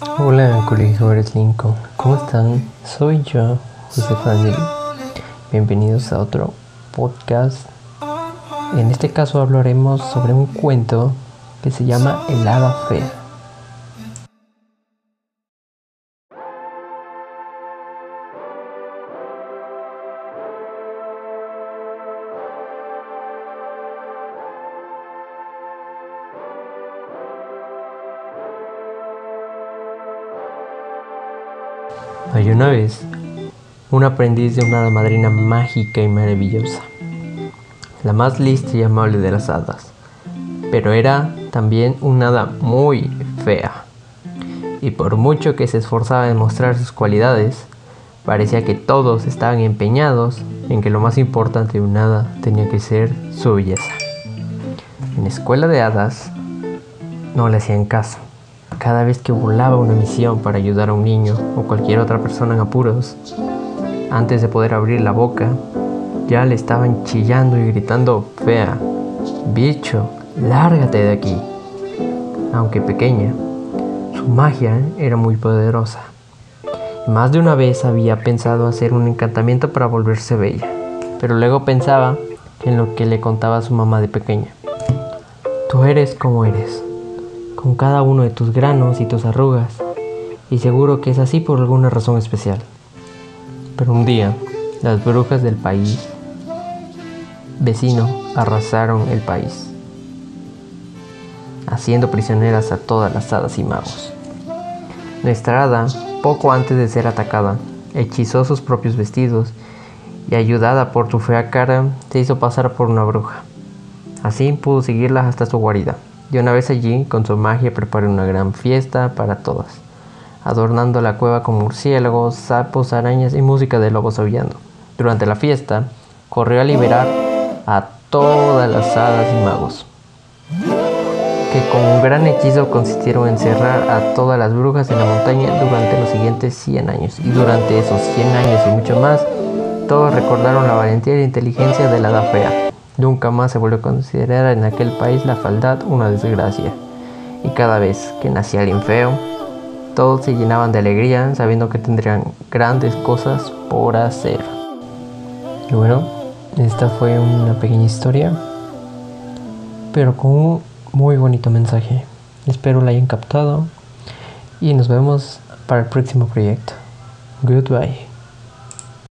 Hola, colegiadores Lincoln. ¿Cómo están? Soy yo, José Fanny. Bienvenidos a otro podcast. En este caso hablaremos sobre un cuento que se llama El hada fea. Hay una vez un aprendiz de una madrina mágica y maravillosa, la más lista y amable de las hadas, pero era también una hada muy fea. Y por mucho que se esforzaba en mostrar sus cualidades, parecía que todos estaban empeñados en que lo más importante de una hada tenía que ser su belleza. En la escuela de hadas no le hacían caso cada vez que volaba una misión para ayudar a un niño o cualquier otra persona en apuros, antes de poder abrir la boca, ya le estaban chillando y gritando fea, bicho, lárgate de aquí. Aunque pequeña, su magia era muy poderosa. Más de una vez había pensado hacer un encantamiento para volverse bella, pero luego pensaba en lo que le contaba su mamá de pequeña. Tú eres como eres con cada uno de tus granos y tus arrugas, y seguro que es así por alguna razón especial. Pero un día, las brujas del país vecino arrasaron el país, haciendo prisioneras a todas las hadas y magos. Nuestra hada, poco antes de ser atacada, hechizó sus propios vestidos y ayudada por su fea cara, se hizo pasar por una bruja. Así pudo seguirla hasta su guarida. Y una vez allí, con su magia, preparó una gran fiesta para todas, adornando la cueva con murciélagos, sapos, arañas y música de lobos aullando. Durante la fiesta, corrió a liberar a todas las hadas y magos, que con un gran hechizo consistieron en encerrar a todas las brujas en la montaña durante los siguientes 100 años. Y durante esos 100 años y mucho más, todos recordaron la valentía y inteligencia de la hada fea Nunca más se volvió a considerar en aquel país la faldad una desgracia. Y cada vez que nacía alguien feo, todos se llenaban de alegría sabiendo que tendrían grandes cosas por hacer. Y bueno, esta fue una pequeña historia, pero con un muy bonito mensaje. Espero la hayan captado y nos vemos para el próximo proyecto. Goodbye.